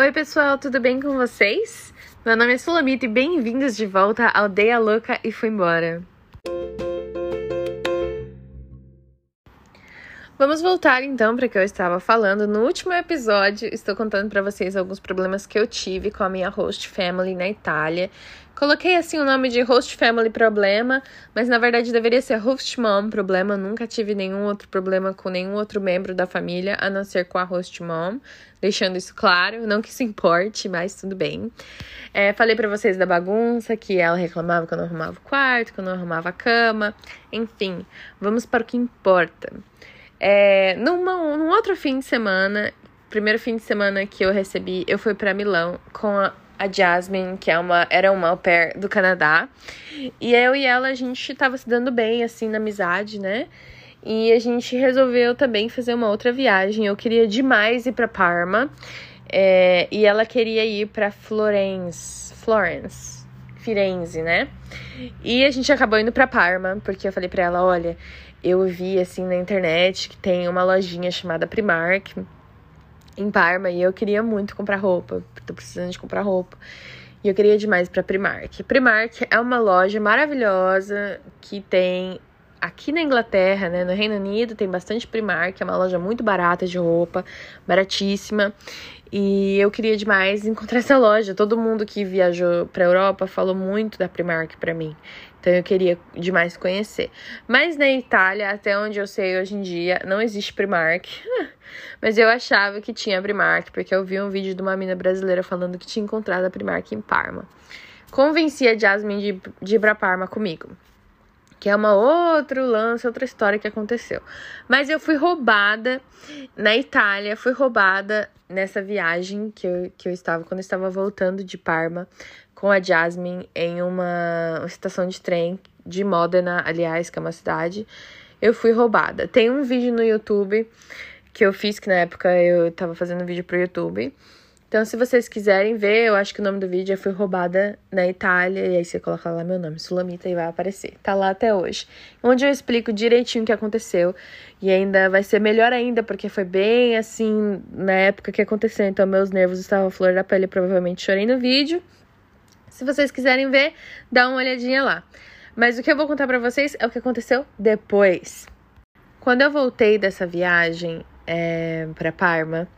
Oi, pessoal, tudo bem com vocês? Meu nome é Sulamita e bem-vindos de volta à Aldeia Louca e Fui Embora. Vamos voltar então para o que eu estava falando. No último episódio, estou contando para vocês alguns problemas que eu tive com a minha host family na Itália. Coloquei assim o nome de host family problema, mas na verdade deveria ser host mom problema. Eu nunca tive nenhum outro problema com nenhum outro membro da família, a não ser com a host mom. Deixando isso claro, não que isso importe, mas tudo bem. É, falei para vocês da bagunça, que ela reclamava que eu não arrumava o quarto, que eu não arrumava a cama. Enfim, vamos para o que importa. É, numa, num outro fim de semana, primeiro fim de semana que eu recebi, eu fui para Milão com a, a Jasmine, que é uma, era uma au pair do Canadá. E eu e ela, a gente tava se dando bem, assim, na amizade, né? E a gente resolveu também fazer uma outra viagem. Eu queria demais ir para Parma. É, e ela queria ir para Florence. Florence. Firenze, né? E a gente acabou indo para Parma, porque eu falei para ela, olha, eu vi assim na internet que tem uma lojinha chamada Primark em Parma e eu queria muito comprar roupa, tô precisando de comprar roupa. E eu queria demais para Primark. Primark é uma loja maravilhosa que tem aqui na Inglaterra, né, no Reino Unido, tem bastante Primark, é uma loja muito barata de roupa, baratíssima. E eu queria demais encontrar essa loja. Todo mundo que viajou para Europa falou muito da Primark para mim. Então eu queria demais conhecer. Mas na Itália, até onde eu sei hoje em dia, não existe Primark. Mas eu achava que tinha Primark, porque eu vi um vídeo de uma mina brasileira falando que tinha encontrado a Primark em Parma. Convenci a Jasmine de, de ir pra Parma comigo. Que é uma outro lance, outra história que aconteceu. Mas eu fui roubada na Itália, fui roubada nessa viagem que eu, que eu estava, quando eu estava voltando de Parma com a Jasmine em uma estação de trem de Modena, aliás, que é uma cidade. Eu fui roubada. Tem um vídeo no YouTube que eu fiz, que na época eu tava fazendo vídeo pro YouTube. Então, se vocês quiserem ver, eu acho que o nome do vídeo é Fui Roubada na Itália. E aí você coloca lá meu nome, Sulamita, e vai aparecer. Tá lá até hoje. Onde eu explico direitinho o que aconteceu. E ainda vai ser melhor ainda, porque foi bem assim na época que aconteceu. Então, meus nervos estavam à flor da pele. Provavelmente chorei no vídeo. Se vocês quiserem ver, dá uma olhadinha lá. Mas o que eu vou contar para vocês é o que aconteceu depois. Quando eu voltei dessa viagem é, para Parma,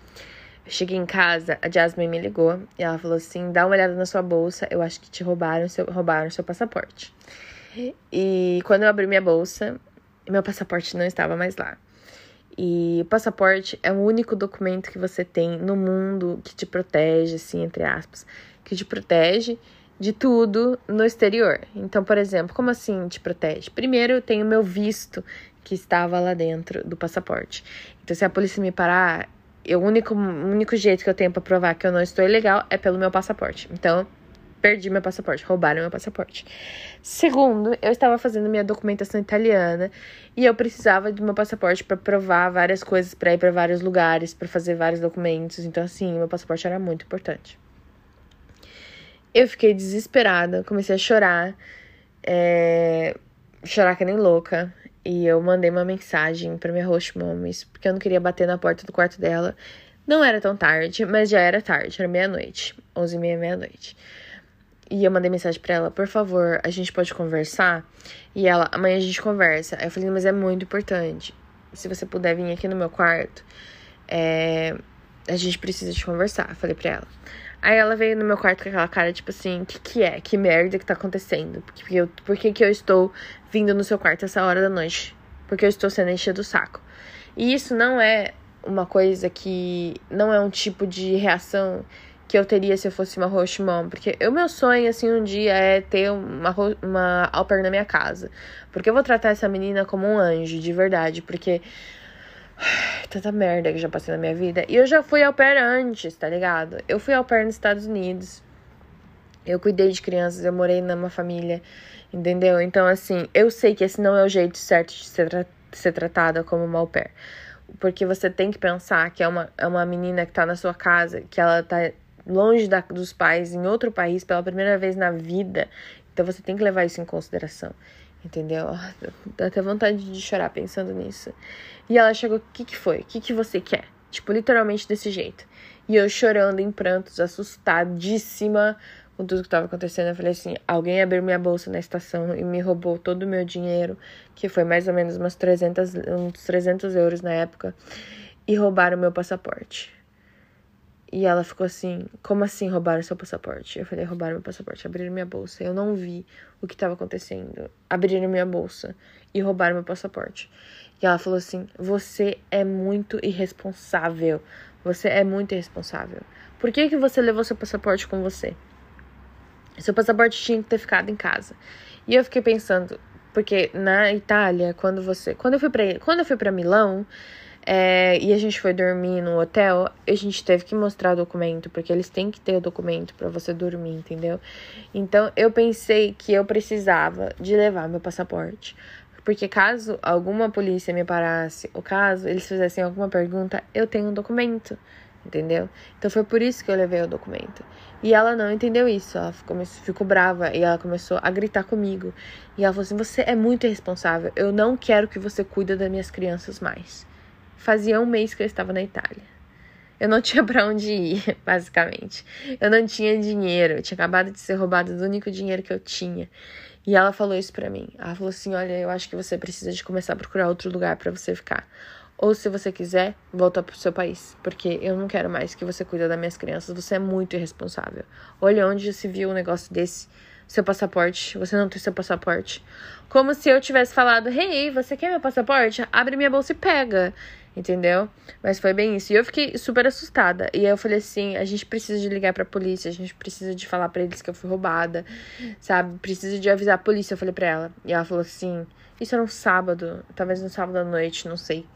eu cheguei em casa, a Jasmine me ligou e ela falou assim: dá uma olhada na sua bolsa, eu acho que te roubaram seu, roubaram seu passaporte. E quando eu abri minha bolsa, meu passaporte não estava mais lá. E o passaporte é o único documento que você tem no mundo que te protege, assim, entre aspas, que te protege de tudo no exterior. Então, por exemplo, como assim te protege? Primeiro, eu tenho meu visto que estava lá dentro do passaporte. Então, se a polícia me parar, o único, único jeito que eu tenho para provar que eu não estou ilegal é pelo meu passaporte. Então, perdi meu passaporte, roubaram meu passaporte. Segundo, eu estava fazendo minha documentação italiana e eu precisava do meu passaporte para provar várias coisas, para ir para vários lugares, para fazer vários documentos. Então, assim, meu passaporte era muito importante. Eu fiquei desesperada, comecei a chorar, é, chorar que nem louca. E eu mandei uma mensagem pra minha host mom, isso porque eu não queria bater na porta do quarto dela. Não era tão tarde, mas já era tarde, era meia-noite, onze e meia, meia-noite. E eu mandei mensagem pra ela, por favor, a gente pode conversar? E ela, amanhã a gente conversa. Aí eu falei, mas é muito importante. Se você puder vir aqui no meu quarto, é, a gente precisa de conversar. Eu falei pra ela. Aí ela veio no meu quarto com aquela cara, tipo assim, que, que é? Que merda que tá acontecendo? Porque eu, por que, que eu estou vindo no seu quarto essa hora da noite? Porque eu estou sendo enchida do saco. E isso não é uma coisa que. Não é um tipo de reação que eu teria se eu fosse uma host mom. Porque o meu sonho, assim, um dia é ter uma, uma au pair na minha casa. Porque eu vou tratar essa menina como um anjo, de verdade. Porque Tanta merda que já passei na minha vida. E eu já fui ao pair antes, tá ligado? Eu fui ao pair nos Estados Unidos. Eu cuidei de crianças, eu morei numa família, entendeu? Então, assim, eu sei que esse não é o jeito certo de ser, tra ser tratada como uma au pair. Porque você tem que pensar que é uma, é uma menina que tá na sua casa, que ela tá longe da, dos pais, em outro país, pela primeira vez na vida. Então, você tem que levar isso em consideração. Entendeu? Dá até vontade de chorar pensando nisso. E ela chegou, o que que foi? O que que você quer? Tipo, literalmente desse jeito. E eu chorando em prantos, assustadíssima com tudo que estava acontecendo. Eu falei assim: alguém abriu minha bolsa na estação e me roubou todo o meu dinheiro, que foi mais ou menos umas 300, uns 300 euros na época, e roubaram meu passaporte. E ela ficou assim: Como assim roubaram seu passaporte? Eu falei: Roubaram meu passaporte, abriram minha bolsa. Eu não vi o que estava acontecendo. Abriram minha bolsa e roubaram meu passaporte. E ela falou assim: Você é muito irresponsável. Você é muito irresponsável. Por que, que você levou seu passaporte com você? Seu passaporte tinha que ter ficado em casa. E eu fiquei pensando, porque na Itália, quando você. Quando eu fui pra, quando eu fui pra Milão, é, e a gente foi dormir no hotel, a gente teve que mostrar o documento, porque eles têm que ter o documento para você dormir, entendeu? Então eu pensei que eu precisava de levar meu passaporte. Porque caso alguma polícia me parasse, ou caso eles fizessem alguma pergunta, eu tenho um documento, entendeu? Então foi por isso que eu levei o documento. E ela não entendeu isso, ela ficou, ficou brava e ela começou a gritar comigo. E ela falou assim: Você é muito irresponsável, eu não quero que você cuide das minhas crianças mais. Fazia um mês que eu estava na Itália. Eu não tinha para onde ir, basicamente. Eu não tinha dinheiro. Eu tinha acabado de ser roubada do único dinheiro que eu tinha. E ela falou isso para mim. Ela falou assim: "Olha, eu acho que você precisa de começar a procurar outro lugar para você ficar. Ou se você quiser, volta pro seu país, porque eu não quero mais que você cuide das minhas crianças. Você é muito irresponsável. Olha onde se viu um negócio desse seu passaporte, você não tem seu passaporte. Como se eu tivesse falado: "Hey, você quer meu passaporte? Abre minha bolsa e pega" entendeu? Mas foi bem isso. E eu fiquei super assustada. E eu falei assim: a gente precisa de ligar pra polícia, a gente precisa de falar para eles que eu fui roubada, sabe? Precisa de avisar a polícia, eu falei pra ela. E ela falou assim: isso era um sábado, talvez um sábado à noite, não sei.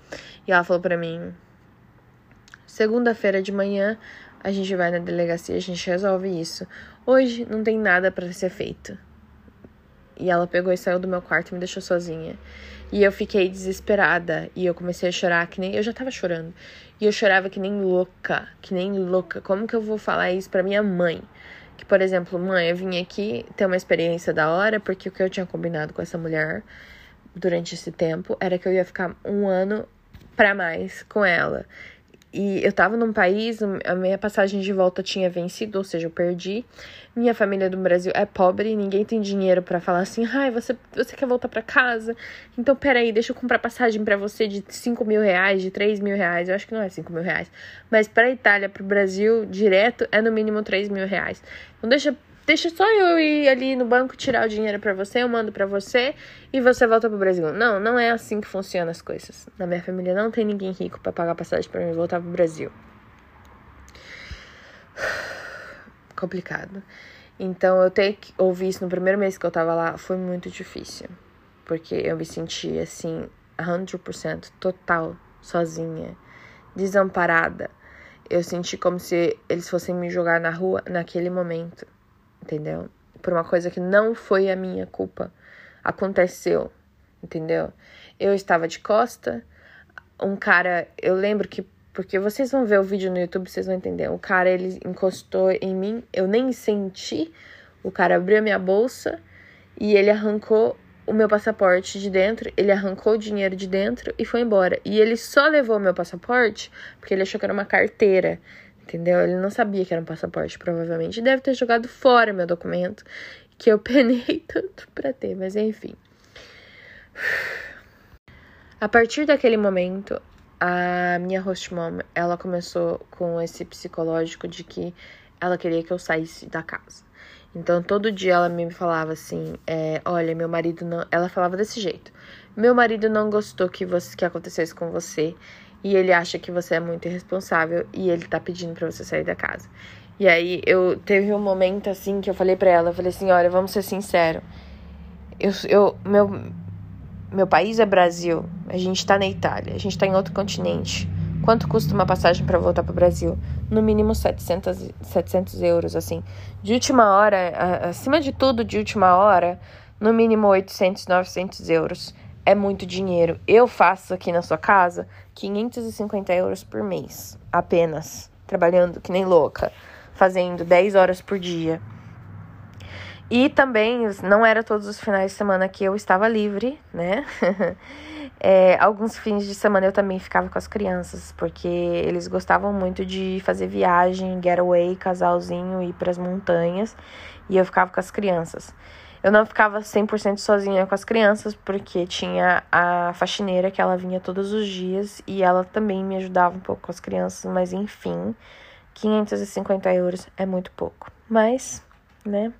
E ela falou pra mim: segunda-feira de manhã a gente vai na delegacia, a gente resolve isso. Hoje não tem nada para ser feito. E ela pegou e saiu do meu quarto e me deixou sozinha. E eu fiquei desesperada. E eu comecei a chorar que nem. Eu já tava chorando. E eu chorava que nem louca. Que nem louca. Como que eu vou falar isso pra minha mãe? Que, por exemplo, mãe, eu vim aqui ter uma experiência da hora, porque o que eu tinha combinado com essa mulher durante esse tempo era que eu ia ficar um ano para mais com ela. E eu tava num país, a minha passagem de volta tinha vencido, ou seja, eu perdi. Minha família do Brasil é pobre, ninguém tem dinheiro para falar assim, ai, você, você quer voltar para casa? Então, peraí, deixa eu comprar passagem para você de 5 mil reais, de 3 mil reais. Eu acho que não é 5 mil reais. Mas pra Itália, pro Brasil, direto, é no mínimo 3 mil reais. Então, deixa deixa só eu ir ali no banco tirar o dinheiro para você, eu mando para você e você volta pro Brasil. Não, não é assim que funcionam as coisas. Na minha família não tem ninguém rico para pagar passagem para mim voltar pro Brasil. Complicado. Então, eu ter que ouvir isso no primeiro mês que eu tava lá foi muito difícil. Porque eu me senti assim, 100% total, sozinha, desamparada. Eu senti como se eles fossem me jogar na rua naquele momento entendeu? Por uma coisa que não foi a minha culpa. Aconteceu, entendeu? Eu estava de costa, um cara, eu lembro que porque vocês vão ver o vídeo no YouTube, vocês vão entender. O cara ele encostou em mim, eu nem senti. O cara abriu a minha bolsa e ele arrancou o meu passaporte de dentro, ele arrancou o dinheiro de dentro e foi embora. E ele só levou o meu passaporte porque ele achou que era uma carteira entendeu? Ele não sabia que era um passaporte, provavelmente. Deve ter jogado fora meu documento, que eu penei tanto para ter, mas enfim. A partir daquele momento, a minha host mom, ela começou com esse psicológico de que ela queria que eu saísse da casa. Então, todo dia ela me falava assim: é, Olha, meu marido não. Ela falava desse jeito: Meu marido não gostou que, você, que acontecesse com você e ele acha que você é muito irresponsável e ele tá pedindo para você sair da casa. E aí eu teve um momento assim que eu falei para ela, eu falei assim, olha, vamos ser sincero. Eu, eu meu meu país é Brasil, a gente tá na Itália, a gente tá em outro continente. Quanto custa uma passagem para voltar para o Brasil? No mínimo 700, 700 euros, assim. De última hora, acima de tudo, de última hora, no mínimo 800, 900 euros é muito dinheiro. Eu faço aqui na sua casa 550 euros por mês, apenas, trabalhando que nem louca, fazendo 10 horas por dia. E também não era todos os finais de semana que eu estava livre, né? É, alguns fins de semana eu também ficava com as crianças, porque eles gostavam muito de fazer viagem, getaway, casalzinho, ir para as montanhas, e eu ficava com as crianças. Eu não ficava 100% sozinha com as crianças, porque tinha a faxineira que ela vinha todos os dias e ela também me ajudava um pouco com as crianças, mas enfim, 550 euros é muito pouco. Mas, né?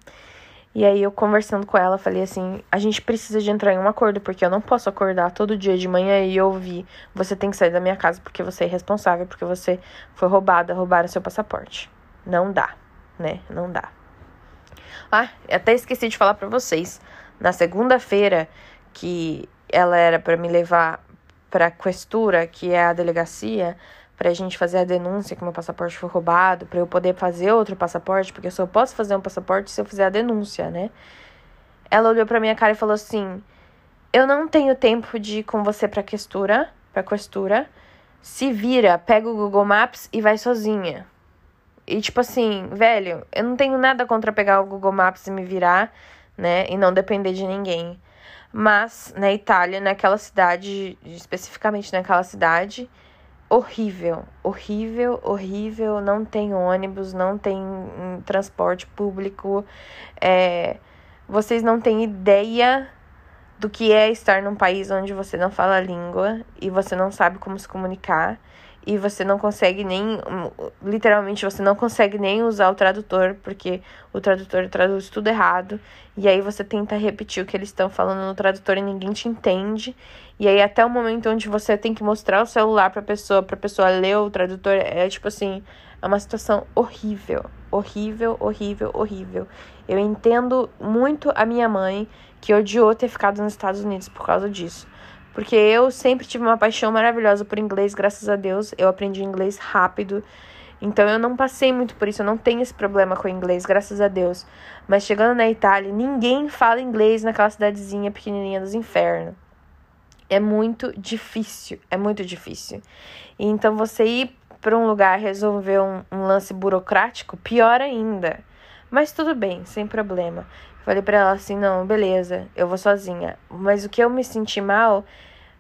E aí eu conversando com ela, falei assim: a gente precisa de entrar em um acordo, porque eu não posso acordar todo dia de manhã e ouvir: você tem que sair da minha casa porque você é irresponsável, porque você foi roubada, roubaram seu passaporte. Não dá, né? Não dá. Ah, até esqueci de falar para vocês. Na segunda-feira, que ela era para me levar para questura, que é a delegacia, para a gente fazer a denúncia que meu passaporte foi roubado, para eu poder fazer outro passaporte, porque eu só posso fazer um passaporte se eu fizer a denúncia, né? Ela olhou para minha cara e falou assim: "Eu não tenho tempo de ir com você para questura, para questura. Se vira, pega o Google Maps e vai sozinha." E tipo assim, velho, eu não tenho nada contra pegar o Google Maps e me virar, né, e não depender de ninguém. Mas na Itália, naquela cidade, especificamente naquela cidade, horrível, horrível, horrível. Não tem ônibus, não tem hum, transporte público. É, vocês não têm ideia do que é estar num país onde você não fala a língua e você não sabe como se comunicar e você não consegue nem literalmente você não consegue nem usar o tradutor porque o tradutor traduz tudo errado. E aí você tenta repetir o que eles estão falando no tradutor e ninguém te entende. E aí até o momento onde você tem que mostrar o celular para pessoa para pessoa ler o tradutor é tipo assim é uma situação horrível. Horrível horrível horrível. Eu entendo muito a minha mãe que odiou ter ficado nos Estados Unidos por causa disso porque eu sempre tive uma paixão maravilhosa por inglês, graças a Deus. Eu aprendi inglês rápido. Então eu não passei muito por isso, eu não tenho esse problema com inglês, graças a Deus. Mas chegando na Itália, ninguém fala inglês naquela cidadezinha pequenininha dos infernos. É muito difícil, é muito difícil. Então você ir para um lugar resolver um, um lance burocrático, pior ainda. Mas tudo bem, sem problema. Falei para ela assim: não, beleza, eu vou sozinha. Mas o que eu me senti mal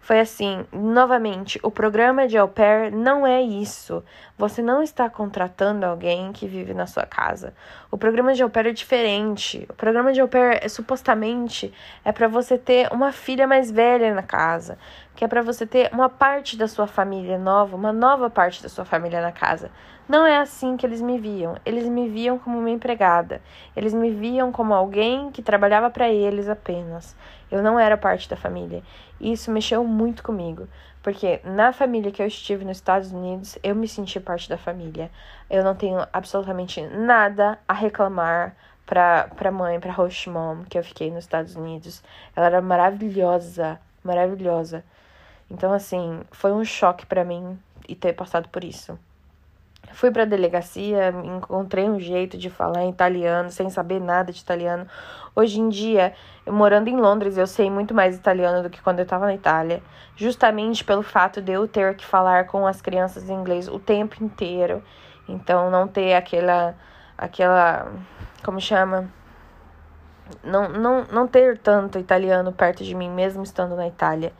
foi assim, novamente, o programa de au pair não é isso. Você não está contratando alguém que vive na sua casa. O programa de au pair é diferente. O programa de au pair é supostamente é para você ter uma filha mais velha na casa, que é para você ter uma parte da sua família nova, uma nova parte da sua família na casa. Não é assim que eles me viam. Eles me viam como uma empregada. Eles me viam como alguém que trabalhava para eles apenas. Eu não era parte da família. E isso mexeu muito comigo, porque na família que eu estive nos Estados Unidos, eu me senti parte da família. Eu não tenho absolutamente nada a reclamar pra, pra mãe, pra host mom, que eu fiquei nos Estados Unidos. Ela era maravilhosa, maravilhosa. Então, assim, foi um choque para mim e ter passado por isso. Fui para a delegacia, encontrei um jeito de falar italiano, sem saber nada de italiano. Hoje em dia, eu morando em Londres, eu sei muito mais italiano do que quando eu estava na Itália, justamente pelo fato de eu ter que falar com as crianças em inglês o tempo inteiro. Então, não ter aquela aquela como chama? Não, não, não ter tanto italiano perto de mim, mesmo estando na Itália.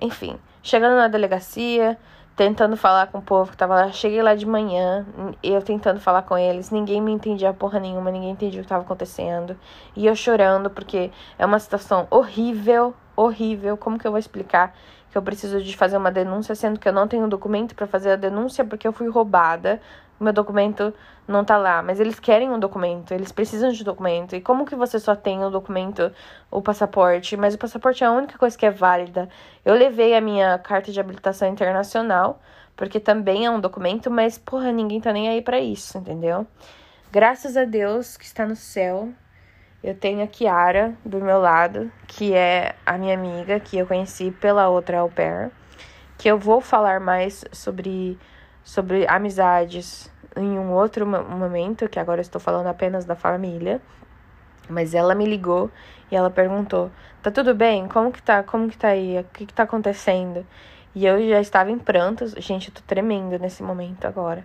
Enfim, chegando na delegacia, tentando falar com o povo que tava lá. Cheguei lá de manhã, eu tentando falar com eles, ninguém me entendia porra nenhuma, ninguém entendia o que tava acontecendo. E eu chorando, porque é uma situação horrível, horrível. Como que eu vou explicar que eu preciso de fazer uma denúncia, sendo que eu não tenho documento para fazer a denúncia porque eu fui roubada? Meu documento não tá lá, mas eles querem um documento, eles precisam de documento. E como que você só tem o documento, o passaporte? Mas o passaporte é a única coisa que é válida. Eu levei a minha carta de habilitação internacional, porque também é um documento, mas porra, ninguém tá nem aí para isso, entendeu? Graças a Deus que está no céu, eu tenho a Kiara do meu lado, que é a minha amiga, que eu conheci pela outra au pair, que eu vou falar mais sobre sobre amizades em um outro momento, que agora estou falando apenas da família. Mas ela me ligou e ela perguntou: "Tá tudo bem? Como que tá? Como que tá aí? O que que tá acontecendo?" E eu já estava em prantos. Gente, eu tô tremendo nesse momento agora.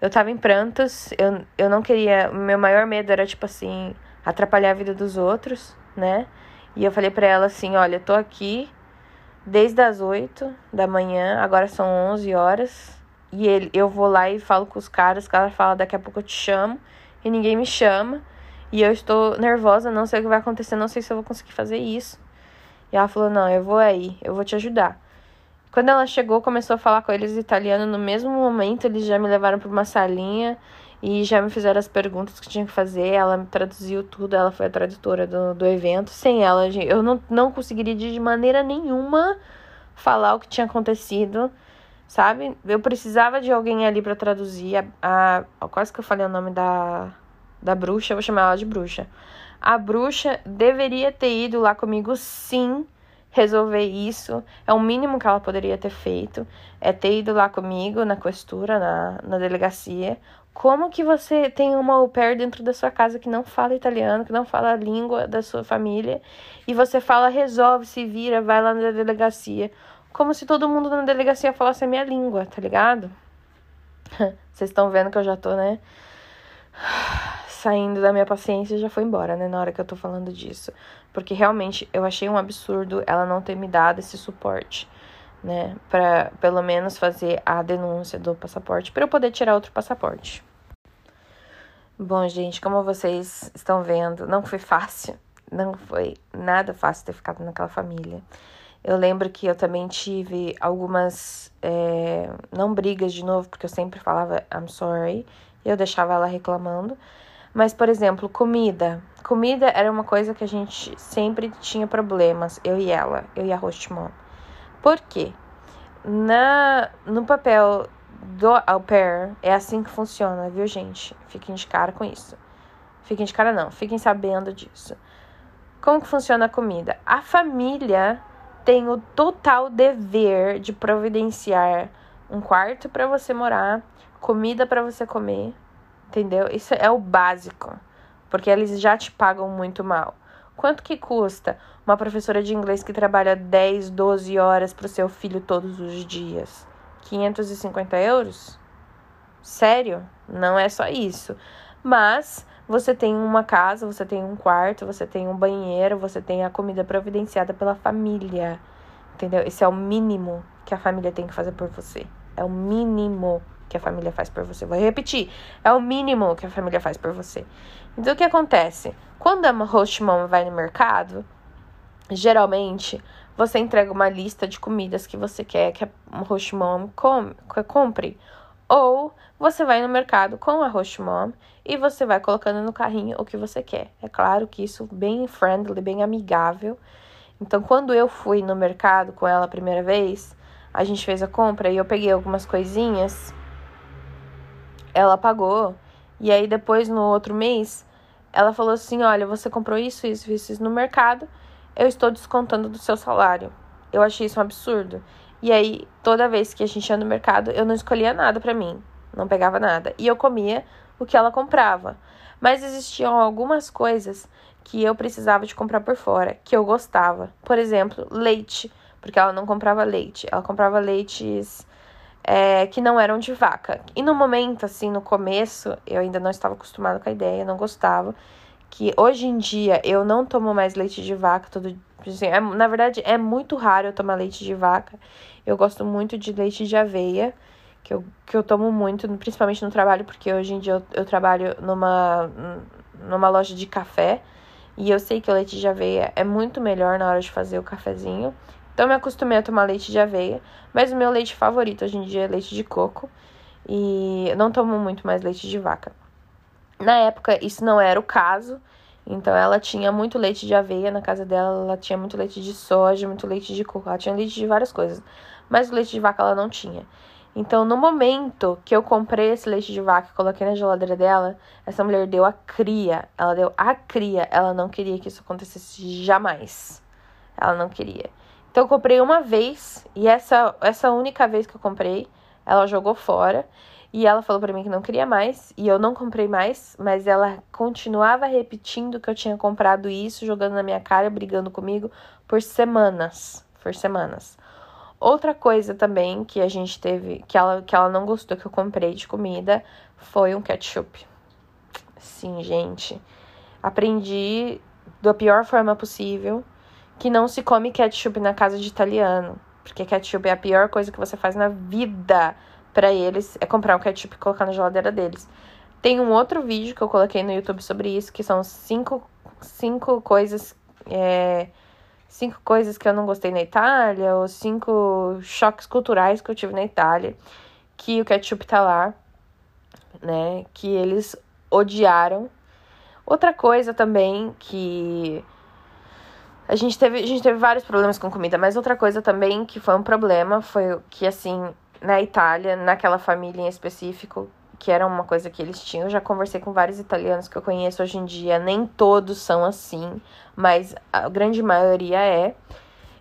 Eu tava em prantos, eu, eu não queria. Meu maior medo era, tipo assim, atrapalhar a vida dos outros, né? E eu falei pra ela assim: olha, eu tô aqui desde as 8 da manhã, agora são 11 horas. E ele, eu vou lá e falo com os caras, os caras falam, daqui a pouco eu te chamo, e ninguém me chama. E eu estou nervosa, não sei o que vai acontecer, não sei se eu vou conseguir fazer isso. E ela falou: Não, eu vou aí, eu vou te ajudar. Quando ela chegou, começou a falar com eles italiano. No mesmo momento, eles já me levaram para uma salinha e já me fizeram as perguntas que tinha que fazer. Ela me traduziu tudo, ela foi a tradutora do, do evento. Sem ela, eu não, não conseguiria de maneira nenhuma falar o que tinha acontecido, sabe? Eu precisava de alguém ali para traduzir. A, a, quase que eu falei o nome da, da bruxa, eu vou chamar ela de bruxa. A bruxa deveria ter ido lá comigo, sim, resolver isso. É o mínimo que ela poderia ter feito. É ter ido lá comigo na costura, na, na delegacia. Como que você tem uma au pair dentro da sua casa que não fala italiano, que não fala a língua da sua família, e você fala, resolve, se vira, vai lá na delegacia. Como se todo mundo na delegacia falasse a minha língua, tá ligado? Vocês estão vendo que eu já tô, né? saindo da minha paciência já foi embora, né, na hora que eu tô falando disso. Porque realmente eu achei um absurdo ela não ter me dado esse suporte, né, para pelo menos fazer a denúncia do passaporte para eu poder tirar outro passaporte. Bom, gente, como vocês estão vendo, não foi fácil. Não foi nada fácil ter ficado naquela família. Eu lembro que eu também tive algumas. É, não brigas de novo, porque eu sempre falava I'm sorry. E eu deixava ela reclamando. Mas, por exemplo, comida. Comida era uma coisa que a gente sempre tinha problemas, eu e ela, eu e a host mom. Por quê? Na, no papel do au pair, é assim que funciona, viu, gente? Fiquem de cara com isso. Fiquem de cara não, fiquem sabendo disso. Como que funciona a comida? A família tem o total dever de providenciar um quarto para você morar, comida para você comer, Entendeu? Isso é o básico, porque eles já te pagam muito mal. Quanto que custa uma professora de inglês que trabalha 10, 12 horas para o seu filho todos os dias? 550 euros? Sério? Não é só isso. Mas você tem uma casa, você tem um quarto, você tem um banheiro, você tem a comida providenciada pela família. Entendeu? Esse é o mínimo que a família tem que fazer por você. É o mínimo que a família faz por você. Vou repetir, é o mínimo que a família faz por você. Então o que acontece? Quando a host mom vai no mercado, geralmente você entrega uma lista de comidas que você quer que a host mom com, compre. Ou você vai no mercado com a host mom e você vai colocando no carrinho o que você quer. É claro que isso bem friendly, bem amigável. Então, quando eu fui no mercado com ela a primeira vez, a gente fez a compra e eu peguei algumas coisinhas ela pagou. E aí depois no outro mês, ela falou assim: "Olha, você comprou isso, isso, isso, isso no mercado, eu estou descontando do seu salário". Eu achei isso um absurdo. E aí, toda vez que a gente ia no mercado, eu não escolhia nada para mim, não pegava nada. E eu comia o que ela comprava. Mas existiam algumas coisas que eu precisava de comprar por fora, que eu gostava. Por exemplo, leite, porque ela não comprava leite. Ela comprava leites é, que não eram de vaca. E no momento, assim, no começo, eu ainda não estava acostumada com a ideia, não gostava. Que hoje em dia eu não tomo mais leite de vaca todo assim, é, Na verdade, é muito raro eu tomar leite de vaca. Eu gosto muito de leite de aveia, que eu, que eu tomo muito, principalmente no trabalho, porque hoje em dia eu, eu trabalho numa, numa loja de café. E eu sei que o leite de aveia é muito melhor na hora de fazer o cafezinho. Então me acostumei a tomar leite de aveia, mas o meu leite favorito hoje em dia é leite de coco e não tomo muito mais leite de vaca. Na época isso não era o caso, então ela tinha muito leite de aveia na casa dela, ela tinha muito leite de soja, muito leite de coco, ela tinha leite de várias coisas, mas o leite de vaca ela não tinha. Então, no momento que eu comprei esse leite de vaca e coloquei na geladeira dela, essa mulher deu a cria. Ela deu a cria. Ela não queria que isso acontecesse jamais. Ela não queria. Então eu comprei uma vez e essa essa única vez que eu comprei, ela jogou fora e ela falou para mim que não queria mais e eu não comprei mais, mas ela continuava repetindo que eu tinha comprado isso, jogando na minha cara, brigando comigo por semanas, por semanas. Outra coisa também que a gente teve, que ela, que ela não gostou que eu comprei de comida, foi um ketchup. Sim, gente. Aprendi da pior forma possível que não se come ketchup na casa de italiano. Porque ketchup é a pior coisa que você faz na vida para eles, é comprar um ketchup e colocar na geladeira deles. Tem um outro vídeo que eu coloquei no YouTube sobre isso, que são cinco, cinco coisas. É, cinco coisas que eu não gostei na Itália, ou cinco choques culturais que eu tive na Itália, que o ketchup tá lá, né? Que eles odiaram. Outra coisa também que a gente teve, a gente teve vários problemas com comida, mas outra coisa também que foi um problema foi que assim, na Itália, naquela família em específico, que era uma coisa que eles tinham. Eu já conversei com vários italianos que eu conheço hoje em dia, nem todos são assim, mas a grande maioria é.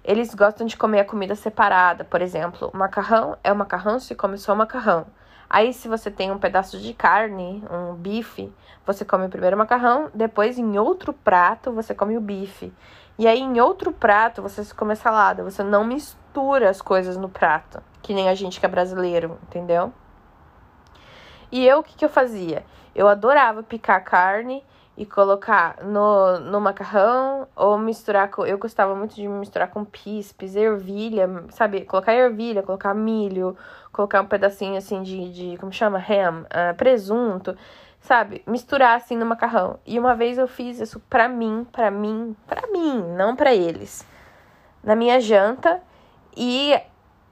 Eles gostam de comer a comida separada, por exemplo, macarrão é o macarrão, se come só o macarrão. Aí, se você tem um pedaço de carne, um bife, você come primeiro o macarrão, depois em outro prato você come o bife. E aí, em outro prato, você come a salada. Você não mistura as coisas no prato, que nem a gente que é brasileiro, entendeu? E eu, o que, que eu fazia? Eu adorava picar carne e colocar no, no macarrão ou misturar com. Eu gostava muito de misturar com pispes, ervilha, sabe? Colocar ervilha, colocar milho, colocar um pedacinho assim de. de como chama? Ham, uh, presunto, sabe? Misturar assim no macarrão. E uma vez eu fiz isso pra mim, pra mim, pra mim, não pra eles. Na minha janta. E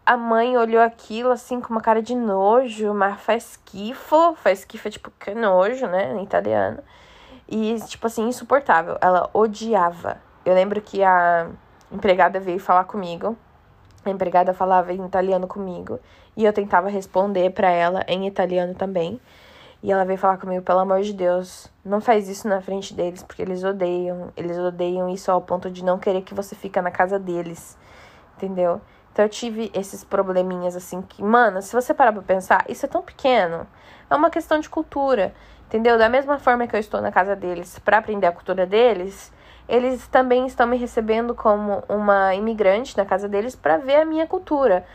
a mãe olhou aquilo assim com uma cara de nojo, mas faz esquifo, faz esquifo é tipo que nojo, né, em italiano. E tipo assim, insuportável. Ela odiava. Eu lembro que a empregada veio falar comigo. A empregada falava em italiano comigo e eu tentava responder para ela em italiano também. E ela veio falar comigo, pelo amor de Deus, não faz isso na frente deles, porque eles odeiam, eles odeiam isso ao ponto de não querer que você fica na casa deles. Entendeu? Então eu tive esses probleminhas assim que, mano, se você parar pra pensar, isso é tão pequeno. É uma questão de cultura, entendeu? Da mesma forma que eu estou na casa deles para aprender a cultura deles, eles também estão me recebendo como uma imigrante na casa deles para ver a minha cultura.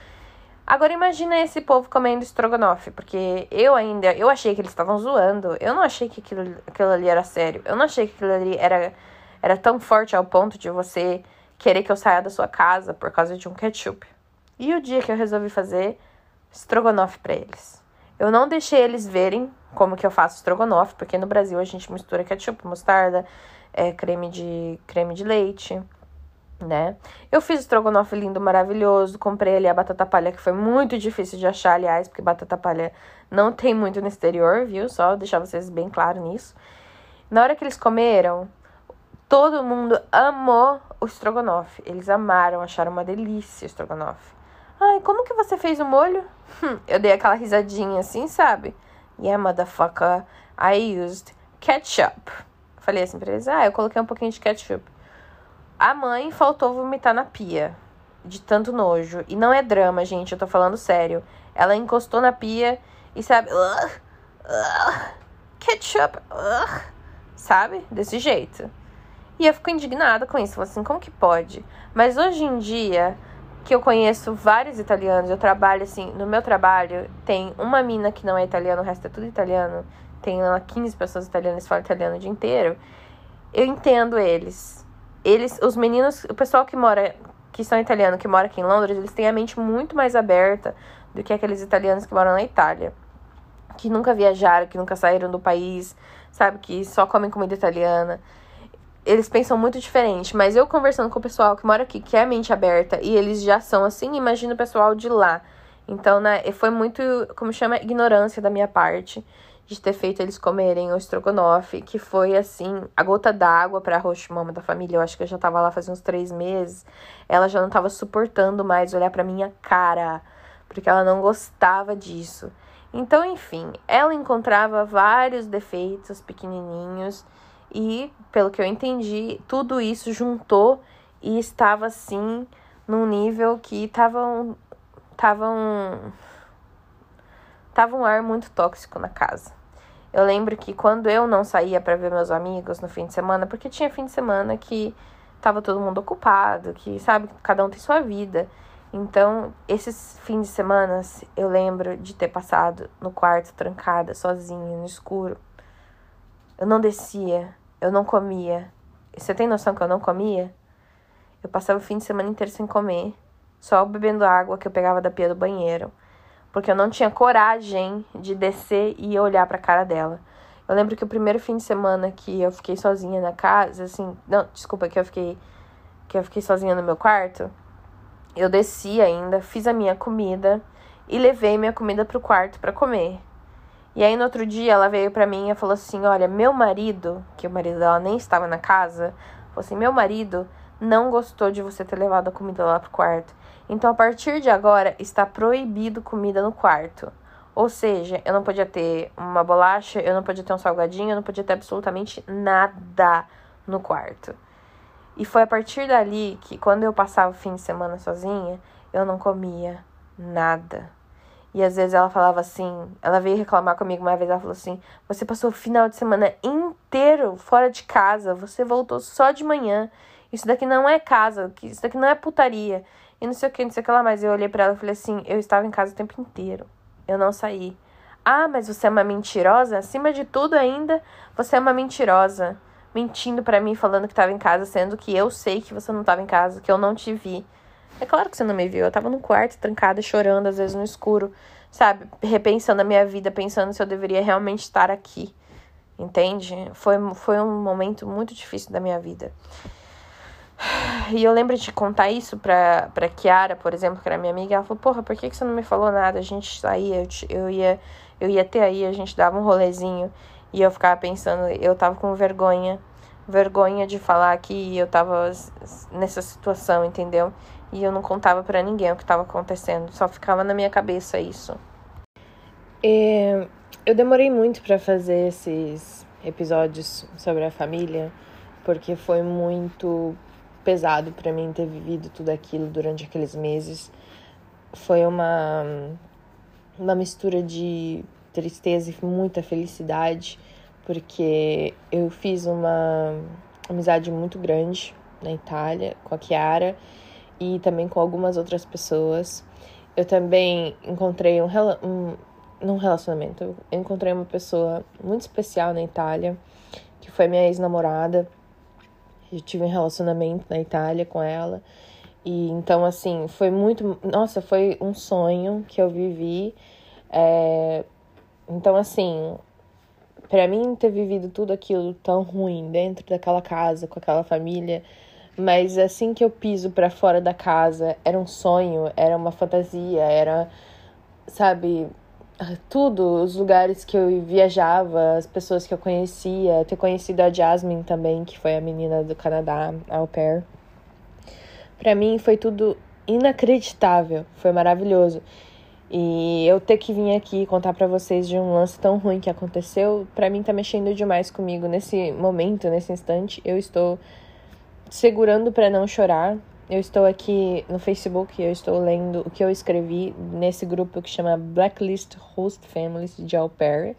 Agora imagina esse povo comendo estrogonofe, porque eu ainda, eu achei que eles estavam zoando. Eu não achei que aquilo, aquilo ali era sério. Eu não achei que aquilo ali era, era tão forte ao ponto de você querer que eu saia da sua casa por causa de um ketchup. E o dia que eu resolvi fazer estrogonofe para eles. Eu não deixei eles verem como que eu faço estrogonofe, porque no Brasil a gente mistura ketchup, mostarda, é, creme de creme de leite, né? Eu fiz estrogonofe lindo, maravilhoso, comprei ali a batata palha que foi muito difícil de achar, aliás, porque batata palha não tem muito no exterior, viu? Só deixar vocês bem claro nisso. Na hora que eles comeram, Todo mundo amou o estrogonofe. Eles amaram, acharam uma delícia o estrogonofe. Ai, como que você fez o molho? Hum, eu dei aquela risadinha assim, sabe? Yeah, motherfucker, I used ketchup. Falei assim pra eles, ah, eu coloquei um pouquinho de ketchup. A mãe faltou vomitar na pia, de tanto nojo. E não é drama, gente, eu tô falando sério. Ela encostou na pia e sabe, uh, uh, ketchup, uh, sabe? Desse jeito. E eu fico indignada com isso. assim, como que pode? Mas hoje em dia, que eu conheço vários italianos, eu trabalho assim, no meu trabalho tem uma mina que não é italiana, o resto é tudo italiano. Tem lá 15 pessoas italianas que falam italiano o dia inteiro. Eu entendo eles. Eles, os meninos, o pessoal que mora, que são italianos, que mora aqui em Londres, eles têm a mente muito mais aberta do que aqueles italianos que moram na Itália. Que nunca viajaram, que nunca saíram do país, sabe? Que só comem comida italiana eles pensam muito diferente, mas eu conversando com o pessoal que mora aqui, que é mente aberta, e eles já são assim, imagina o pessoal de lá. Então, né, foi muito, como chama, ignorância da minha parte de ter feito eles comerem o estrogonofe, que foi assim, a gota d'água pra mama da família. Eu acho que eu já tava lá faz uns três meses. Ela já não tava suportando mais olhar pra minha cara, porque ela não gostava disso. Então, enfim, ela encontrava vários defeitos pequenininhos e, pelo que eu entendi, tudo isso juntou e estava assim num nível que tava um, tava um, tava um ar muito tóxico na casa. Eu lembro que quando eu não saía para ver meus amigos no fim de semana, porque tinha fim de semana que tava todo mundo ocupado, que sabe, cada um tem sua vida. Então, esses fins de semana, eu lembro de ter passado no quarto trancada, sozinha, no escuro. Eu não descia eu não comia. Você tem noção que eu não comia? Eu passava o fim de semana inteiro sem comer, só bebendo água que eu pegava da pia do banheiro, porque eu não tinha coragem de descer e olhar para a cara dela. Eu lembro que o primeiro fim de semana que eu fiquei sozinha na casa, assim, não, desculpa, que eu fiquei que eu fiquei sozinha no meu quarto, eu desci ainda, fiz a minha comida e levei minha comida pro quarto para comer. E aí no outro dia ela veio para mim e falou assim: "Olha, meu marido, que o marido dela nem estava na casa, falou assim: "Meu marido não gostou de você ter levado a comida lá pro quarto. Então a partir de agora está proibido comida no quarto. Ou seja, eu não podia ter uma bolacha, eu não podia ter um salgadinho, eu não podia ter absolutamente nada no quarto. E foi a partir dali que, quando eu passava o fim de semana sozinha, eu não comia nada. E às vezes ela falava assim, ela veio reclamar comigo uma vez, ela falou assim: "Você passou o final de semana inteiro fora de casa, você voltou só de manhã. Isso daqui não é casa, isso daqui não é putaria". E não sei o que, não sei o que lá mais. Eu olhei para ela e falei assim: "Eu estava em casa o tempo inteiro. Eu não saí". Ah, mas você é uma mentirosa? Acima de tudo ainda, você é uma mentirosa. Mentindo para mim, falando que estava em casa, sendo que eu sei que você não estava em casa, que eu não te vi. É claro que você não me viu. Eu tava no quarto, trancada, chorando, às vezes no escuro, sabe? Repensando a minha vida, pensando se eu deveria realmente estar aqui. Entende? Foi, foi um momento muito difícil da minha vida. E eu lembro de contar isso pra, pra Kiara, por exemplo, que era minha amiga. Ela falou: Porra, por que, que você não me falou nada? A gente saía, eu, eu, ia, eu ia ter aí, a gente dava um rolezinho. E eu ficava pensando, eu tava com vergonha. Vergonha de falar que eu tava nessa situação, entendeu? E eu não contava para ninguém o que estava acontecendo, só ficava na minha cabeça isso. E eu demorei muito para fazer esses episódios sobre a família, porque foi muito pesado para mim ter vivido tudo aquilo durante aqueles meses. Foi uma uma mistura de tristeza e muita felicidade, porque eu fiz uma amizade muito grande na Itália com a Chiara e também com algumas outras pessoas. Eu também encontrei um, um num relacionamento, eu encontrei uma pessoa muito especial na Itália, que foi minha ex-namorada. Eu tive um relacionamento na Itália com ela. E então, assim, foi muito. Nossa, foi um sonho que eu vivi. É, então, assim, para mim ter vivido tudo aquilo tão ruim dentro daquela casa, com aquela família, mas assim que eu piso para fora da casa, era um sonho, era uma fantasia, era, sabe, tudo, os lugares que eu viajava, as pessoas que eu conhecia, ter conhecido a Jasmine também, que foi a menina do Canadá, a au pair. Pra mim foi tudo inacreditável, foi maravilhoso. E eu ter que vir aqui contar para vocês de um lance tão ruim que aconteceu, para mim tá mexendo demais comigo nesse momento, nesse instante. Eu estou segurando para não chorar. Eu estou aqui no Facebook, eu estou lendo o que eu escrevi nesse grupo que chama Blacklist Host Families de au pair,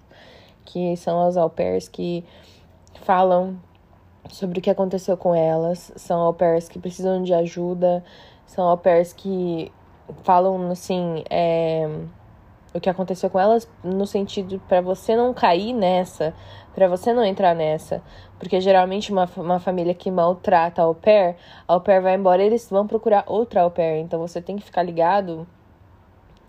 que são as au pairs que falam sobre o que aconteceu com elas, são au pairs que precisam de ajuda, são au pairs que falam assim, é, o que aconteceu com elas no sentido para você não cair nessa, para você não entrar nessa. Porque geralmente uma, uma família que maltrata a au pair, a au pair vai embora eles vão procurar outra au pair. Então você tem que ficar ligado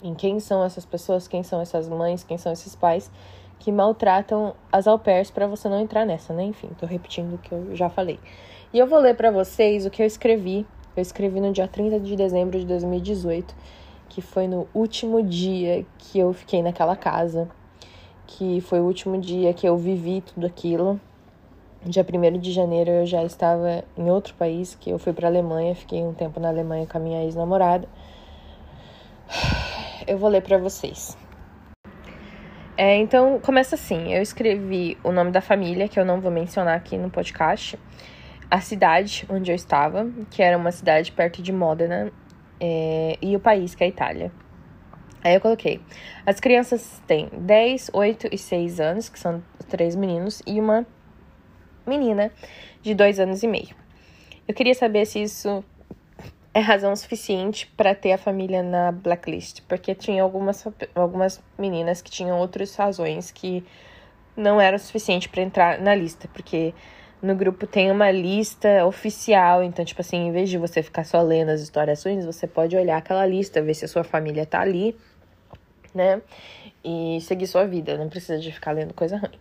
em quem são essas pessoas, quem são essas mães, quem são esses pais que maltratam as au pairs para você não entrar nessa, né? Enfim, tô repetindo o que eu já falei. E eu vou ler para vocês o que eu escrevi. Eu escrevi no dia 30 de dezembro de 2018 que foi no último dia que eu fiquei naquela casa, que foi o último dia que eu vivi tudo aquilo. Dia 1 de janeiro eu já estava em outro país, que eu fui para Alemanha, fiquei um tempo na Alemanha com a minha ex-namorada. Eu vou ler para vocês. É, então, começa assim: eu escrevi o nome da família, que eu não vou mencionar aqui no podcast, a cidade onde eu estava, que era uma cidade perto de Modena, é, e o país, que é a Itália. Aí eu coloquei. As crianças têm 10, 8 e 6 anos, que são três meninos, e uma menina de 2 anos e meio. Eu queria saber se isso é razão suficiente para ter a família na blacklist, porque tinha algumas, algumas meninas que tinham outras razões que não eram suficiente para entrar na lista, porque no grupo tem uma lista oficial, então, tipo assim, em vez de você ficar só lendo as histórias ruins, você pode olhar aquela lista, ver se a sua família tá ali, né? E seguir sua vida, não precisa de ficar lendo coisa ruim.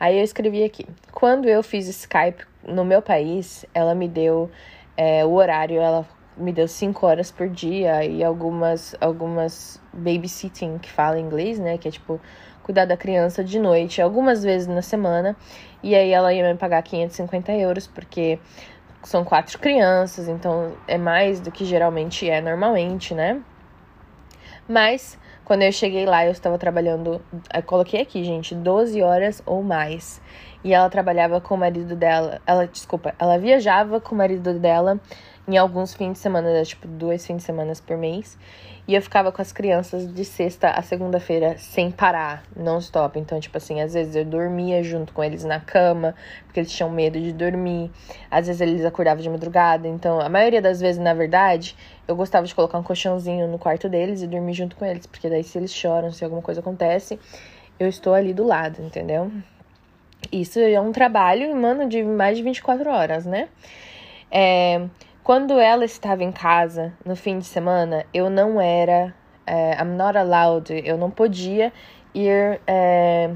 Aí eu escrevi aqui: quando eu fiz Skype no meu país, ela me deu é, o horário, ela me deu cinco horas por dia e algumas, algumas babysitting, que fala em inglês, né? Que é tipo cuidar da criança de noite, algumas vezes na semana. E aí ela ia me pagar 550 euros, porque são quatro crianças, então é mais do que geralmente é normalmente, né? Mas quando eu cheguei lá, eu estava trabalhando, eu coloquei aqui, gente, 12 horas ou mais. E ela trabalhava com o marido dela, ela, desculpa, ela viajava com o marido dela em alguns fins de semana, tipo, dois fins de semana por mês. E eu ficava com as crianças de sexta a segunda-feira sem parar, não stop. Então, tipo assim, às vezes eu dormia junto com eles na cama, porque eles tinham medo de dormir. Às vezes eles acordavam de madrugada. Então, a maioria das vezes, na verdade, eu gostava de colocar um colchãozinho no quarto deles e dormir junto com eles, porque daí se eles choram, se alguma coisa acontece, eu estou ali do lado, entendeu? Isso é um trabalho, mano, de mais de 24 horas, né? É, quando ela estava em casa no fim de semana, eu não era. É, I'm not allowed, eu não podia ir é,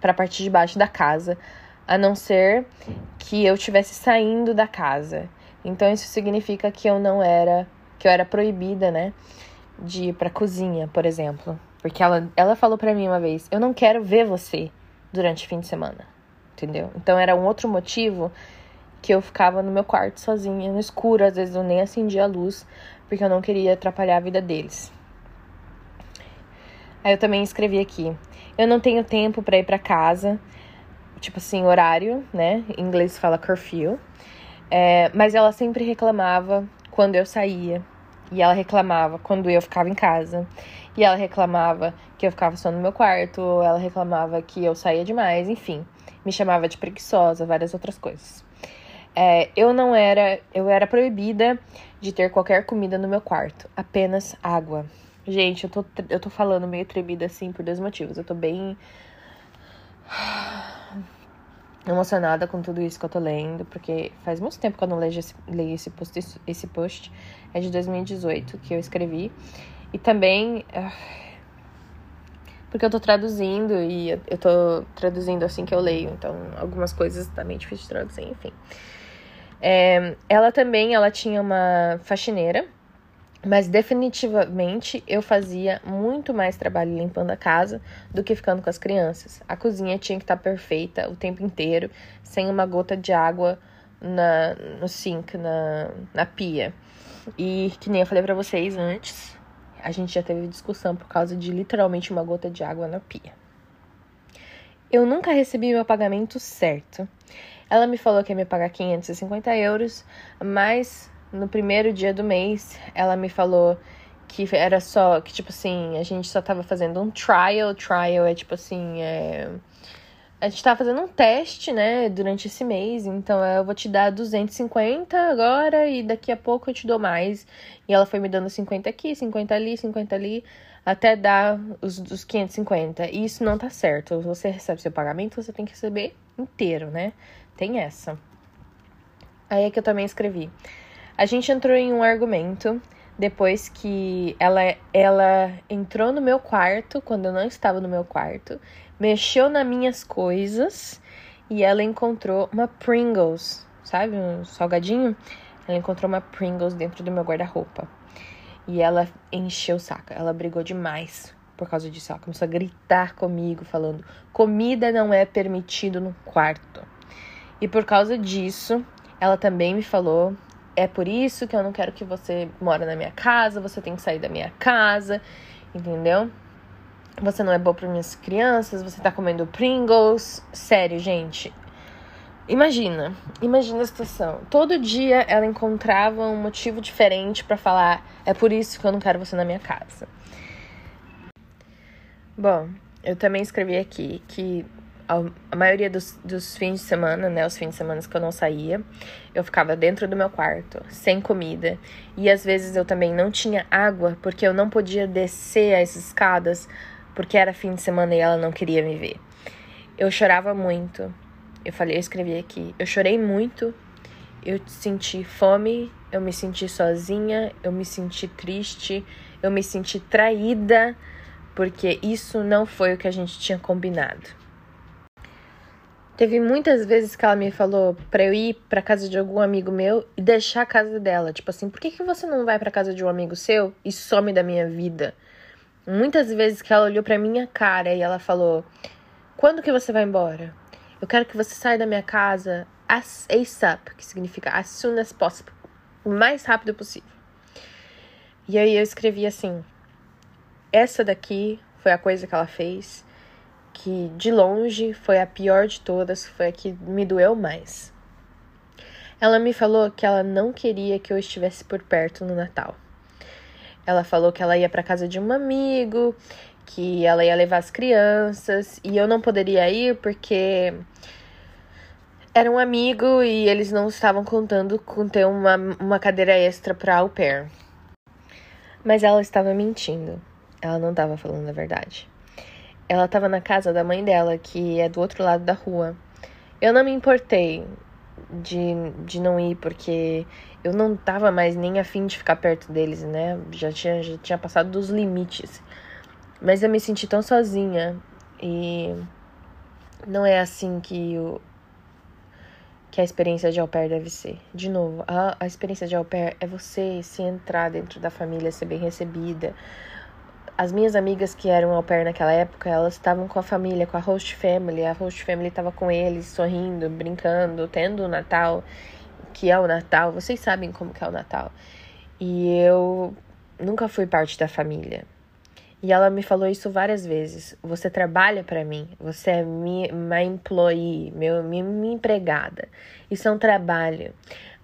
para a parte de baixo da casa, a não ser que eu estivesse saindo da casa. Então isso significa que eu não era, que eu era proibida, né, de ir para cozinha, por exemplo, porque ela, ela falou para mim uma vez, eu não quero ver você durante o fim de semana, entendeu? Então era um outro motivo que eu ficava no meu quarto sozinha, no escuro, às vezes eu nem acendia a luz, porque eu não queria atrapalhar a vida deles. Aí eu também escrevi aqui: eu não tenho tempo para ir para casa, tipo assim, horário, né? Em inglês fala curfew. É, mas ela sempre reclamava quando eu saía. E ela reclamava quando eu ficava em casa. E ela reclamava que eu ficava só no meu quarto. Ela reclamava que eu saía demais. Enfim, me chamava de preguiçosa, várias outras coisas. É, eu não era, eu era proibida de ter qualquer comida no meu quarto, apenas água. Gente, eu tô, eu tô falando meio tremida assim por dois motivos. Eu tô bem emocionada com tudo isso que eu tô lendo, porque faz muito tempo que eu não leio esse, leio esse, post, esse post. É de 2018 que eu escrevi. E também. Porque eu tô traduzindo e eu tô traduzindo assim que eu leio, então algumas coisas também difícil de traduzir, enfim. É, ela também, ela tinha uma faxineira, mas definitivamente eu fazia muito mais trabalho limpando a casa do que ficando com as crianças. A cozinha tinha que estar perfeita o tempo inteiro, sem uma gota de água na, no sink, na, na pia. E que nem eu falei para vocês antes, a gente já teve discussão por causa de literalmente uma gota de água na pia. Eu nunca recebi meu pagamento certo. Ela me falou que ia me pagar 550 euros, mas no primeiro dia do mês ela me falou que era só, que tipo assim, a gente só tava fazendo um trial. Trial é tipo assim, é... a gente tava fazendo um teste, né, durante esse mês, então eu vou te dar 250 agora e daqui a pouco eu te dou mais. E ela foi me dando 50 aqui, 50 ali, 50 ali, até dar os, os 550. E isso não tá certo. Você recebe seu pagamento, você tem que receber inteiro, né? Tem essa. Aí é que eu também escrevi. A gente entrou em um argumento depois que ela, ela entrou no meu quarto, quando eu não estava no meu quarto, mexeu nas minhas coisas e ela encontrou uma Pringles, sabe? Um salgadinho. Ela encontrou uma Pringles dentro do meu guarda-roupa. E ela encheu o saco. Ela brigou demais por causa disso. Ela começou a gritar comigo, falando: comida não é permitido no quarto. E por causa disso, ela também me falou: é por isso que eu não quero que você mora na minha casa, você tem que sair da minha casa, entendeu? Você não é boa para minhas crianças, você tá comendo Pringles. Sério, gente. Imagina, imagina a situação. Todo dia ela encontrava um motivo diferente para falar: é por isso que eu não quero você na minha casa. Bom, eu também escrevi aqui que a maioria dos, dos fins de semana, né, os fins de semana que eu não saía, eu ficava dentro do meu quarto, sem comida. E às vezes eu também não tinha água, porque eu não podia descer as escadas, porque era fim de semana e ela não queria me ver. Eu chorava muito. Eu falei, eu escrevi aqui. Eu chorei muito, eu senti fome, eu me senti sozinha, eu me senti triste, eu me senti traída, porque isso não foi o que a gente tinha combinado. Teve muitas vezes que ela me falou pra eu ir pra casa de algum amigo meu e deixar a casa dela. Tipo assim, por que, que você não vai pra casa de um amigo seu e some da minha vida? Muitas vezes que ela olhou pra minha cara e ela falou: Quando que você vai embora? Eu quero que você saia da minha casa as ASAP, que significa as soon as possible, o mais rápido possível. E aí eu escrevi assim: Essa daqui foi a coisa que ela fez que de longe foi a pior de todas, foi a que me doeu mais. Ela me falou que ela não queria que eu estivesse por perto no Natal. Ela falou que ela ia para casa de um amigo, que ela ia levar as crianças e eu não poderia ir porque era um amigo e eles não estavam contando com ter uma, uma cadeira extra para au pair. Mas ela estava mentindo. Ela não estava falando a verdade ela estava na casa da mãe dela, que é do outro lado da rua. Eu não me importei de, de não ir, porque eu não tava mais nem afim de ficar perto deles, né? Já tinha, já tinha passado dos limites. Mas eu me senti tão sozinha e não é assim que o que a experiência de au pair deve ser. De novo, a, a experiência de au pair é você se entrar dentro da família, ser bem recebida, as minhas amigas que eram au pair naquela época, elas estavam com a família, com a host family. A host family estava com eles, sorrindo, brincando, tendo o Natal, que é o Natal. Vocês sabem como que é o Natal. E eu nunca fui parte da família. E ela me falou isso várias vezes. Você trabalha para mim, você é minha employee, meu, minha, minha empregada. Isso é um trabalho.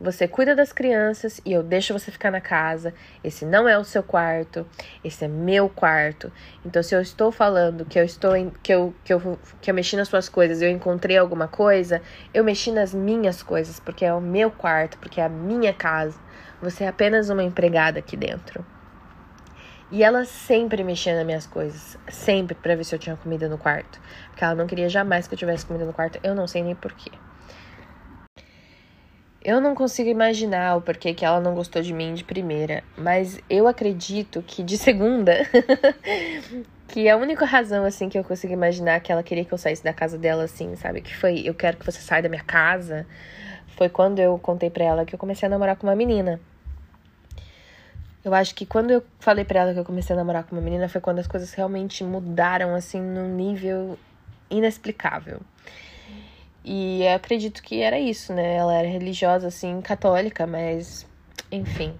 Você cuida das crianças e eu deixo você ficar na casa. Esse não é o seu quarto, esse é meu quarto. Então, se eu estou falando que eu estou em, que eu que eu que eu mexi nas suas coisas, eu encontrei alguma coisa, eu mexi nas minhas coisas, porque é o meu quarto, porque é a minha casa. Você é apenas uma empregada aqui dentro. E ela sempre mexia nas minhas coisas, sempre para ver se eu tinha comida no quarto, porque ela não queria jamais que eu tivesse comida no quarto. Eu não sei nem porquê. Eu não consigo imaginar o porquê que ela não gostou de mim de primeira, mas eu acredito que de segunda, que a única razão assim que eu consigo imaginar que ela queria que eu saísse da casa dela assim, sabe, que foi eu quero que você saia da minha casa, foi quando eu contei para ela que eu comecei a namorar com uma menina. Eu acho que quando eu falei para ela que eu comecei a namorar com uma menina foi quando as coisas realmente mudaram assim num nível inexplicável. E acredito que era isso, né? Ela era religiosa, assim, católica, mas enfim.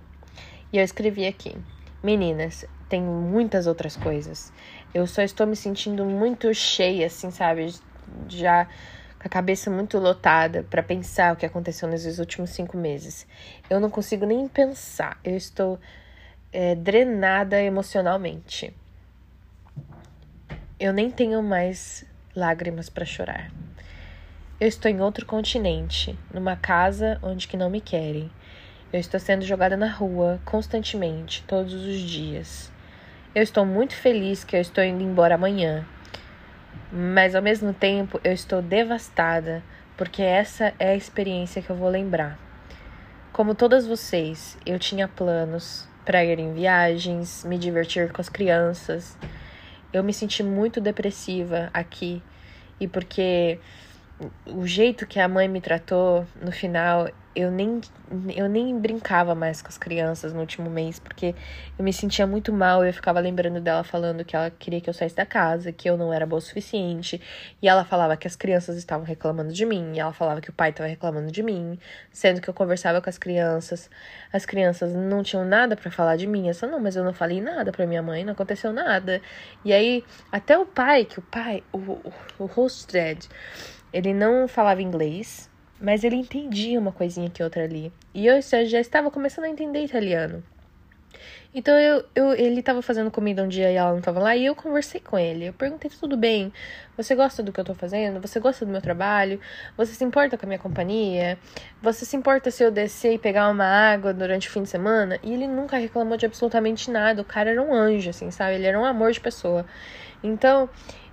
E eu escrevi aqui: Meninas, tem muitas outras coisas. Eu só estou me sentindo muito cheia, assim, sabe? Já com a cabeça muito lotada para pensar o que aconteceu nesses últimos cinco meses. Eu não consigo nem pensar. Eu estou é, drenada emocionalmente. Eu nem tenho mais lágrimas para chorar. Eu estou em outro continente, numa casa onde que não me querem. Eu estou sendo jogada na rua constantemente, todos os dias. Eu estou muito feliz que eu estou indo embora amanhã, mas ao mesmo tempo eu estou devastada porque essa é a experiência que eu vou lembrar. Como todas vocês, eu tinha planos para ir em viagens, me divertir com as crianças. Eu me senti muito depressiva aqui e porque o jeito que a mãe me tratou no final, eu nem, eu nem brincava mais com as crianças no último mês, porque eu me sentia muito mal. Eu ficava lembrando dela falando que ela queria que eu saísse da casa, que eu não era boa o suficiente. E ela falava que as crianças estavam reclamando de mim, e ela falava que o pai estava reclamando de mim, sendo que eu conversava com as crianças. As crianças não tinham nada para falar de mim. Eu só, não, mas eu não falei nada para minha mãe, não aconteceu nada. E aí, até o pai, que o pai, o, o, o hosted, ele não falava inglês, mas ele entendia uma coisinha que outra ali. E eu já estava começando a entender italiano. Então eu, eu ele estava fazendo comida um dia e ela não estava lá e eu conversei com ele. Eu perguntei: "Tudo bem? Você gosta do que eu estou fazendo? Você gosta do meu trabalho? Você se importa com a minha companhia? Você se importa se eu descer e pegar uma água durante o fim de semana?" E ele nunca reclamou de absolutamente nada. O cara era um anjo assim, sabe? Ele era um amor de pessoa. Então,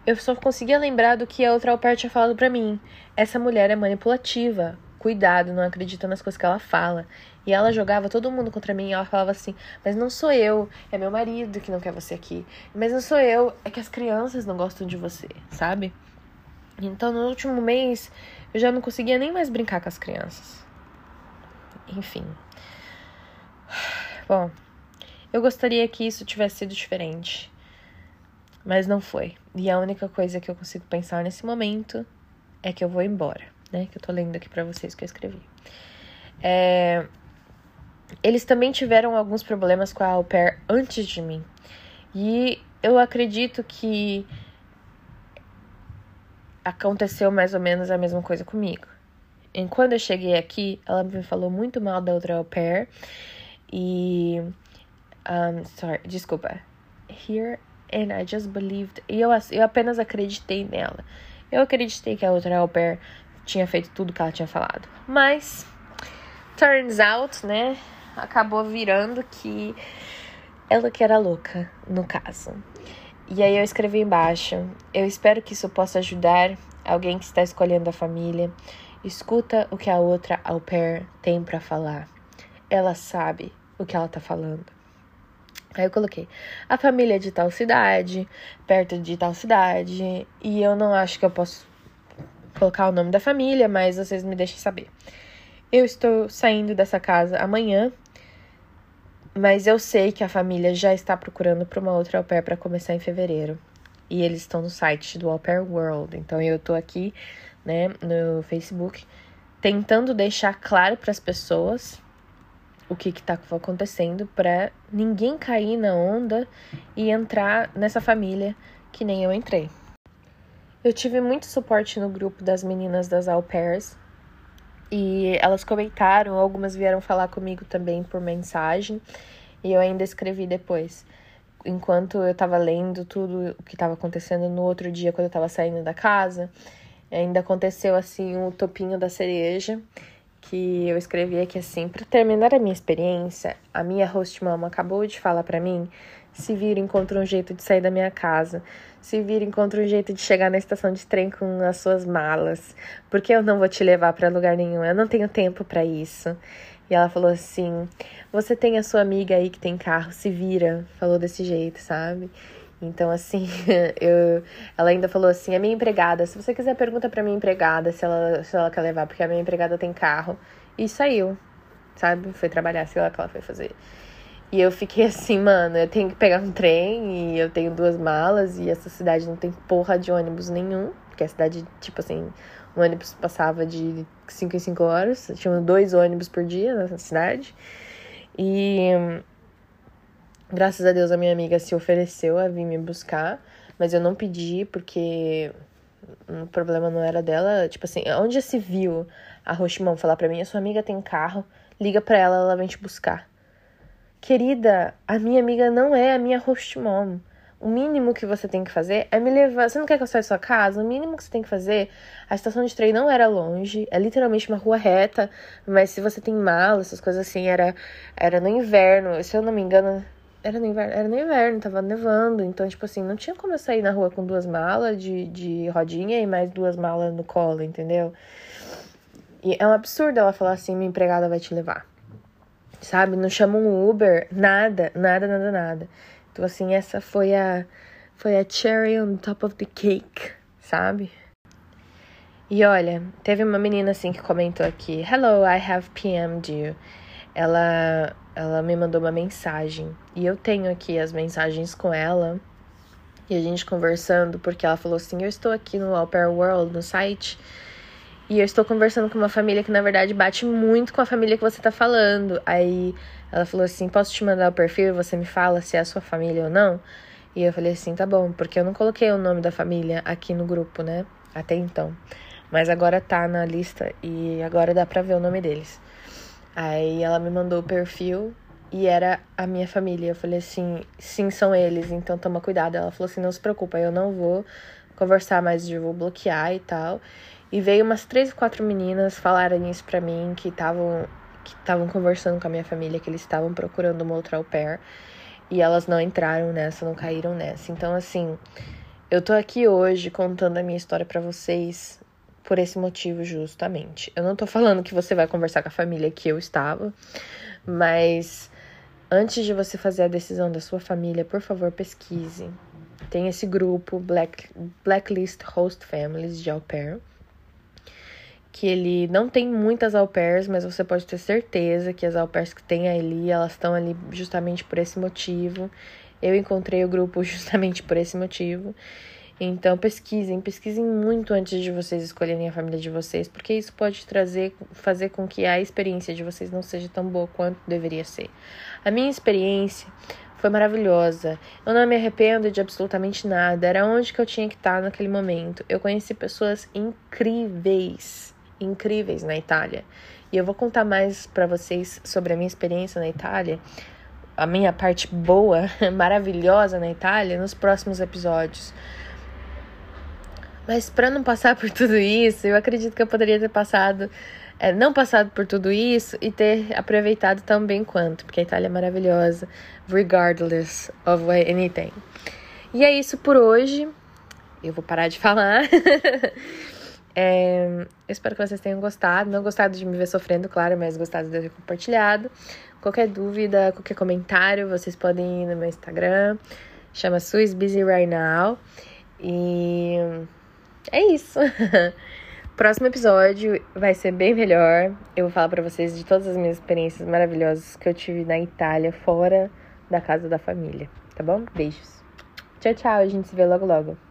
eu só conseguia lembrar do que a outra au pair tinha falado pra mim. Essa mulher é manipulativa. Cuidado, não acredita nas coisas que ela fala. E ela jogava todo mundo contra mim. E ela falava assim: Mas não sou eu, é meu marido que não quer você aqui. Mas não sou eu, é que as crianças não gostam de você, sabe? Então no último mês eu já não conseguia nem mais brincar com as crianças. Enfim. Bom, eu gostaria que isso tivesse sido diferente. Mas não foi. E a única coisa que eu consigo pensar nesse momento é que eu vou embora, né? Que eu tô lendo aqui para vocês que eu escrevi. É... Eles também tiveram alguns problemas com a au pair antes de mim. E eu acredito que aconteceu mais ou menos a mesma coisa comigo. E quando eu cheguei aqui, ela me falou muito mal da outra au pair. E. Um, sorry, desculpa. Here and I just believed. E eu, eu apenas acreditei nela. Eu acreditei que a outra au pair tinha feito tudo que ela tinha falado. Mas, turns out, né? Acabou virando que ela que era louca, no caso. E aí eu escrevi embaixo: Eu espero que isso possa ajudar alguém que está escolhendo a família. Escuta o que a outra au pair tem para falar. Ela sabe o que ela tá falando. Aí eu coloquei a família é de tal cidade, perto de tal cidade, e eu não acho que eu posso colocar o nome da família, mas vocês me deixem saber. Eu estou saindo dessa casa amanhã, mas eu sei que a família já está procurando para uma outra au pair para começar em fevereiro. E eles estão no site do Au Pair World. Então eu tô aqui, né, no Facebook, tentando deixar claro para as pessoas o que está acontecendo para ninguém cair na onda e entrar nessa família que nem eu entrei. Eu tive muito suporte no grupo das meninas das au pairs e elas comentaram, algumas vieram falar comigo também por mensagem e eu ainda escrevi depois. Enquanto eu estava lendo tudo o que estava acontecendo no outro dia, quando eu estava saindo da casa, ainda aconteceu assim o topinho da cereja que eu escrevi aqui assim, para terminar a minha experiência, a minha host mama acabou de falar para mim, se vira encontra um jeito de sair da minha casa, se vira encontra um jeito de chegar na estação de trem com as suas malas, porque eu não vou te levar para lugar nenhum, eu não tenho tempo para isso. E ela falou assim: "Você tem a sua amiga aí que tem carro, se vira". Falou desse jeito, sabe? Então, assim, eu, ela ainda falou assim: a minha empregada, se você quiser, pergunta pra minha empregada se ela, se ela quer levar, porque a minha empregada tem carro. E saiu, sabe? Foi trabalhar, sei lá o que ela foi fazer. E eu fiquei assim, mano, eu tenho que pegar um trem e eu tenho duas malas e essa cidade não tem porra de ônibus nenhum. Porque a cidade, tipo assim, o ônibus passava de 5 em 5 horas. Tinha dois ônibus por dia na cidade. E Graças a Deus a minha amiga se ofereceu a vir me buscar, mas eu não pedi porque o problema não era dela. Tipo assim, onde se viu a Rochimão falar pra mim: a sua amiga tem carro, liga pra ela, ela vem te buscar. Querida, a minha amiga não é a minha host. O mínimo que você tem que fazer é me levar. Você não quer que eu saia da sua casa? O mínimo que você tem que fazer. A estação de trem não era longe, é literalmente uma rua reta. Mas se você tem mala, essas coisas assim, era, era no inverno. Se eu não me engano, era no inverno, era no inverno, tava nevando, então, tipo assim, não tinha como eu sair na rua com duas malas de, de rodinha e mais duas malas no colo, entendeu? E é um absurdo ela falar assim, minha empregada vai te levar. Sabe? Não chama um Uber, nada, nada, nada, nada. Então, assim, essa foi a foi a cherry on top of the cake, sabe? E olha, teve uma menina assim que comentou aqui: Hello, I have PM'd you. Ela ela me mandou uma mensagem e eu tenho aqui as mensagens com ela e a gente conversando, porque ela falou assim: Eu estou aqui no Au Pair World, no site, e eu estou conversando com uma família que na verdade bate muito com a família que você tá falando. Aí ela falou assim: Posso te mandar o perfil e você me fala se é a sua família ou não? E eu falei assim: Tá bom, porque eu não coloquei o nome da família aqui no grupo, né? Até então. Mas agora tá na lista e agora dá pra ver o nome deles. Aí ela me mandou o perfil e era a minha família. Eu falei assim: sim, são eles, então toma cuidado. Ela falou assim: não se preocupa, eu não vou conversar mais, eu vou bloquear e tal. E veio umas três, quatro meninas falarem isso pra mim, que estavam que estavam conversando com a minha família, que eles estavam procurando uma outra au pair. E elas não entraram nessa, não caíram nessa. Então, assim, Eu tô aqui hoje contando a minha história para vocês por esse motivo justamente. Eu não tô falando que você vai conversar com a família que eu estava, mas antes de você fazer a decisão da sua família, por favor, pesquise. Tem esse grupo Black, Blacklist Host Families de au pair, que ele não tem muitas au pairs, mas você pode ter certeza que as au pairs que tem ali, elas estão ali justamente por esse motivo. Eu encontrei o grupo justamente por esse motivo. Então pesquisem, pesquisem muito antes de vocês escolherem a família de vocês, porque isso pode trazer, fazer com que a experiência de vocês não seja tão boa quanto deveria ser. A minha experiência foi maravilhosa. Eu não me arrependo de absolutamente nada. Era onde que eu tinha que estar naquele momento. Eu conheci pessoas incríveis, incríveis na Itália. E eu vou contar mais para vocês sobre a minha experiência na Itália, a minha parte boa, maravilhosa na Itália nos próximos episódios. Mas para não passar por tudo isso, eu acredito que eu poderia ter passado, é, não passado por tudo isso e ter aproveitado tão bem quanto, porque a Itália é maravilhosa, regardless of anything. E é isso por hoje. Eu vou parar de falar. é, eu espero que vocês tenham gostado. Não gostado de me ver sofrendo, claro, mas gostado de ter compartilhado. Qualquer dúvida, qualquer comentário, vocês podem ir no meu Instagram. Chama Suis Busy Right Now. E é isso. Próximo episódio vai ser bem melhor. Eu vou falar para vocês de todas as minhas experiências maravilhosas que eu tive na Itália, fora da casa da família, tá bom? Beijos. Tchau, tchau. A gente se vê logo logo.